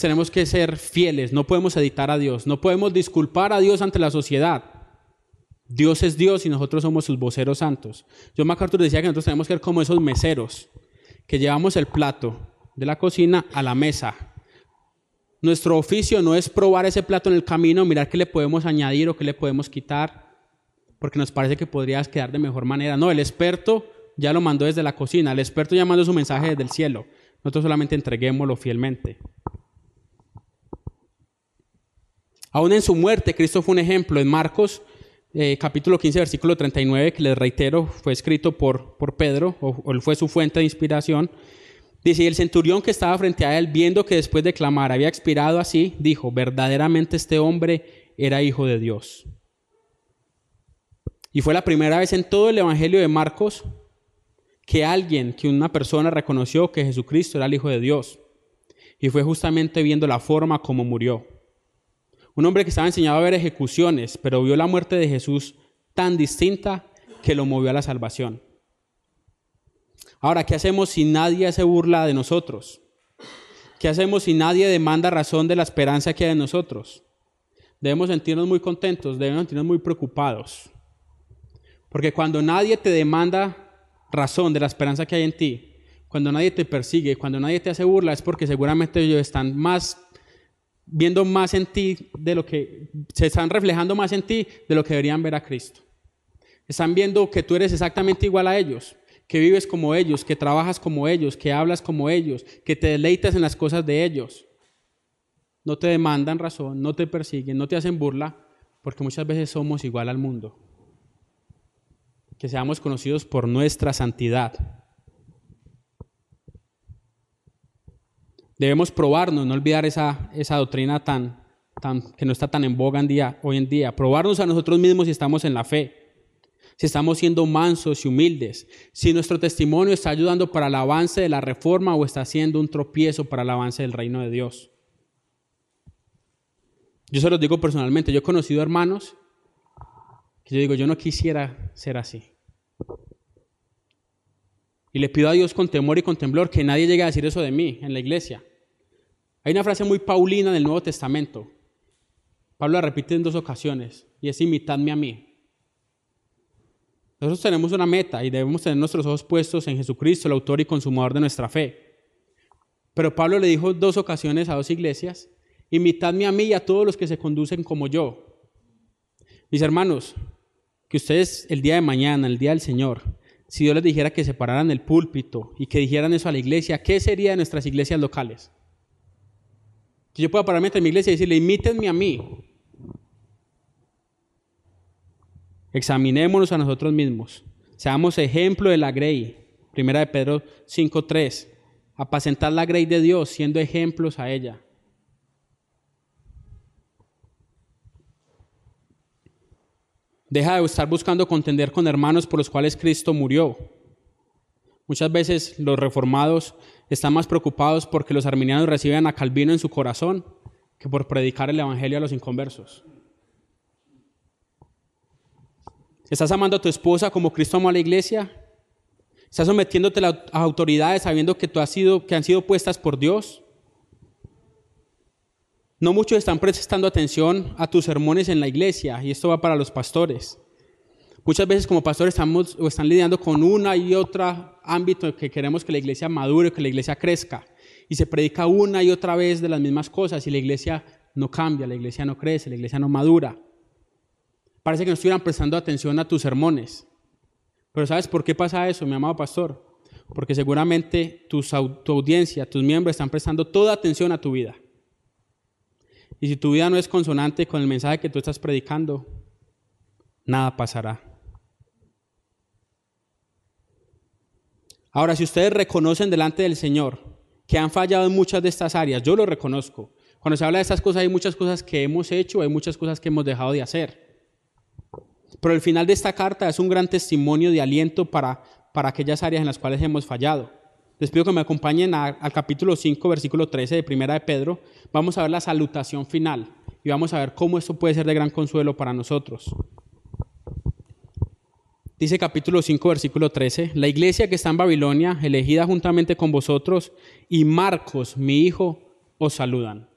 Tenemos que ser fieles, no podemos editar a Dios, no podemos disculpar a Dios ante la sociedad. Dios es Dios y nosotros somos sus voceros santos. John MacArthur decía que nosotros tenemos que ser como esos meseros, que llevamos el plato de la cocina a la mesa. Nuestro oficio no es probar ese plato en el camino, mirar qué le podemos añadir o qué le podemos quitar porque nos parece que podrías quedar de mejor manera. No, el experto ya lo mandó desde la cocina, el experto ya mandó su mensaje desde el cielo. Nosotros solamente entreguémoslo fielmente. Aún en su muerte, Cristo fue un ejemplo. En Marcos eh, capítulo 15, versículo 39, que les reitero, fue escrito por, por Pedro, o, o fue su fuente de inspiración. Dice, y el centurión que estaba frente a él, viendo que después de clamar había expirado así, dijo, verdaderamente este hombre era hijo de Dios. Y fue la primera vez en todo el Evangelio de Marcos que alguien, que una persona reconoció que Jesucristo era el Hijo de Dios. Y fue justamente viendo la forma como murió. Un hombre que estaba enseñado a ver ejecuciones, pero vio la muerte de Jesús tan distinta que lo movió a la salvación. Ahora, ¿qué hacemos si nadie se burla de nosotros? ¿Qué hacemos si nadie demanda razón de la esperanza que hay en nosotros? Debemos sentirnos muy contentos, debemos sentirnos muy preocupados. Porque cuando nadie te demanda razón de la esperanza que hay en ti, cuando nadie te persigue, cuando nadie te hace burla, es porque seguramente ellos están más viendo más en ti de lo que, se están reflejando más en ti de lo que deberían ver a Cristo. Están viendo que tú eres exactamente igual a ellos, que vives como ellos, que trabajas como ellos, que hablas como ellos, que te deleitas en las cosas de ellos. No te demandan razón, no te persiguen, no te hacen burla, porque muchas veces somos igual al mundo. Que seamos conocidos por nuestra santidad. Debemos probarnos, no olvidar esa, esa doctrina tan, tan, que no está tan en boga en día, hoy en día. Probarnos a nosotros mismos si estamos en la fe, si estamos siendo mansos y humildes, si nuestro testimonio está ayudando para el avance de la reforma o está siendo un tropiezo para el avance del reino de Dios. Yo se los digo personalmente, yo he conocido hermanos yo digo, yo no quisiera ser así. Y le pido a Dios con temor y con temblor que nadie llegue a decir eso de mí en la iglesia. Hay una frase muy paulina en el Nuevo Testamento. Pablo la repite en dos ocasiones y es imitadme a mí. Nosotros tenemos una meta y debemos tener nuestros ojos puestos en Jesucristo, el autor y consumador de nuestra fe. Pero Pablo le dijo dos ocasiones a dos iglesias, imitadme a mí y a todos los que se conducen como yo. Mis hermanos, que ustedes el día de mañana, el día del Señor, si Dios les dijera que separaran el púlpito y que dijeran eso a la iglesia, ¿qué sería de nuestras iglesias locales? Que yo pueda pararme en mi iglesia y decirle, imítenme a mí. Examinémonos a nosotros mismos. Seamos ejemplo de la grey. Primera de Pedro 5.3. Apacentar la grey de Dios siendo ejemplos a ella. Deja de estar buscando contender con hermanos por los cuales Cristo murió. Muchas veces los reformados están más preocupados porque los arminianos reciben a Calvino en su corazón que por predicar el Evangelio a los inconversos. ¿Estás amando a tu esposa como Cristo amó a la iglesia? ¿Estás sometiéndote a autoridades sabiendo que, tú has sido, que han sido puestas por Dios? No muchos están prestando atención a tus sermones en la iglesia, y esto va para los pastores. Muchas veces como pastores estamos o están lidiando con una y otra ámbito que queremos que la iglesia madure, que la iglesia crezca. Y se predica una y otra vez de las mismas cosas y la iglesia no cambia, la iglesia no crece, la iglesia no madura. Parece que no estuvieran prestando atención a tus sermones. Pero ¿sabes por qué pasa eso, mi amado pastor? Porque seguramente tu audiencia, tus miembros están prestando toda atención a tu vida. Y si tu vida no es consonante con el mensaje que tú estás predicando, nada pasará. Ahora, si ustedes reconocen delante del Señor que han fallado en muchas de estas áreas, yo lo reconozco. Cuando se habla de estas cosas hay muchas cosas que hemos hecho, hay muchas cosas que hemos dejado de hacer. Pero el final de esta carta es un gran testimonio de aliento para, para aquellas áreas en las cuales hemos fallado. Les pido que me acompañen al capítulo 5, versículo 13 de Primera de Pedro. Vamos a ver la salutación final y vamos a ver cómo esto puede ser de gran consuelo para nosotros. Dice capítulo 5, versículo 13, la iglesia que está en Babilonia, elegida juntamente con vosotros, y Marcos, mi hijo, os saludan.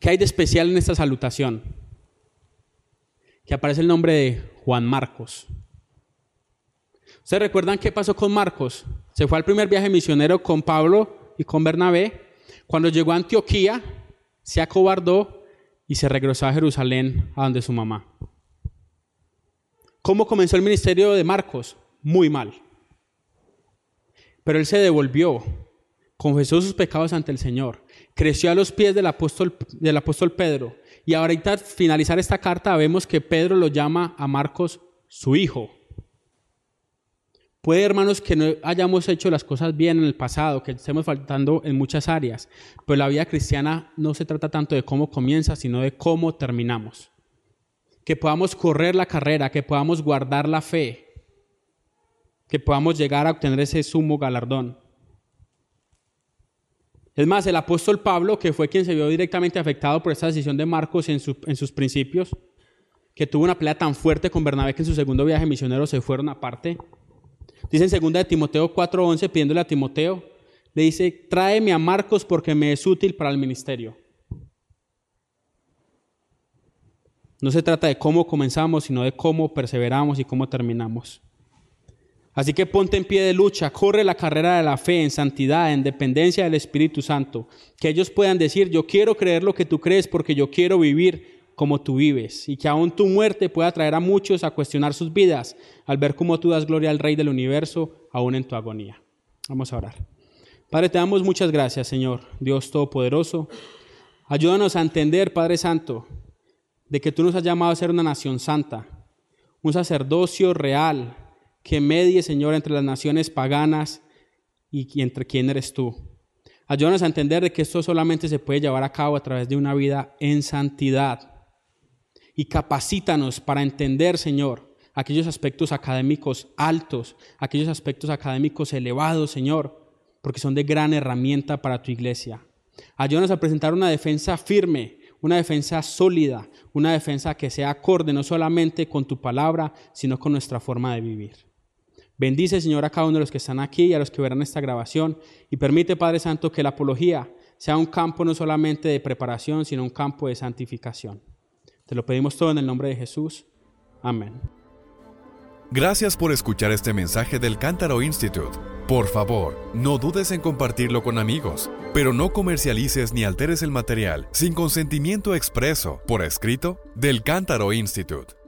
¿Qué hay de especial en esta salutación? Que aparece el nombre de Juan Marcos. ¿Ustedes recuerdan qué pasó con Marcos? Se fue al primer viaje misionero con Pablo y con Bernabé. Cuando llegó a Antioquía, se acobardó y se regresó a Jerusalén, a donde su mamá. ¿Cómo comenzó el ministerio de Marcos? Muy mal. Pero él se devolvió, confesó sus pecados ante el Señor. creció a los pies del apóstol, del apóstol Pedro. Y ahorita al finalizar esta carta vemos que Pedro lo llama a Marcos su hijo. Puede, hermanos, que no hayamos hecho las cosas bien en el pasado, que estemos faltando en muchas áreas, pero la vida cristiana no se trata tanto de cómo comienza, sino de cómo terminamos. Que podamos correr la carrera, que podamos guardar la fe, que podamos llegar a obtener ese sumo galardón. Es más, el apóstol Pablo, que fue quien se vio directamente afectado por esta decisión de Marcos en sus principios, que tuvo una pelea tan fuerte con Bernabé que en su segundo viaje misionero se fueron aparte, Dice en 2 de Timoteo 4:11, pidiéndole a Timoteo, le dice, tráeme a Marcos porque me es útil para el ministerio. No se trata de cómo comenzamos, sino de cómo perseveramos y cómo terminamos. Así que ponte en pie de lucha, corre la carrera de la fe en santidad, en dependencia del Espíritu Santo. Que ellos puedan decir, yo quiero creer lo que tú crees porque yo quiero vivir como tú vives y que aún tu muerte pueda traer a muchos a cuestionar sus vidas al ver cómo tú das gloria al Rey del universo aún en tu agonía. Vamos a orar. Padre, te damos muchas gracias, Señor, Dios Todopoderoso. Ayúdanos a entender, Padre Santo, de que tú nos has llamado a ser una nación santa, un sacerdocio real que medie, Señor, entre las naciones paganas y entre quién eres tú. Ayúdanos a entender de que esto solamente se puede llevar a cabo a través de una vida en santidad y capacítanos para entender, Señor, aquellos aspectos académicos altos, aquellos aspectos académicos elevados, Señor, porque son de gran herramienta para tu iglesia. Ayúdanos a presentar una defensa firme, una defensa sólida, una defensa que sea acorde no solamente con tu palabra, sino con nuestra forma de vivir. Bendice, Señor, a cada uno de los que están aquí y a los que verán esta grabación y permite, Padre Santo, que la apología sea un campo no solamente de preparación, sino un campo de santificación. Te lo pedimos todo en el nombre de Jesús. Amén. Gracias por escuchar este mensaje del Cántaro Institute. Por favor, no dudes en compartirlo con amigos, pero no comercialices ni alteres el material sin consentimiento expreso, por escrito, del Cántaro Institute.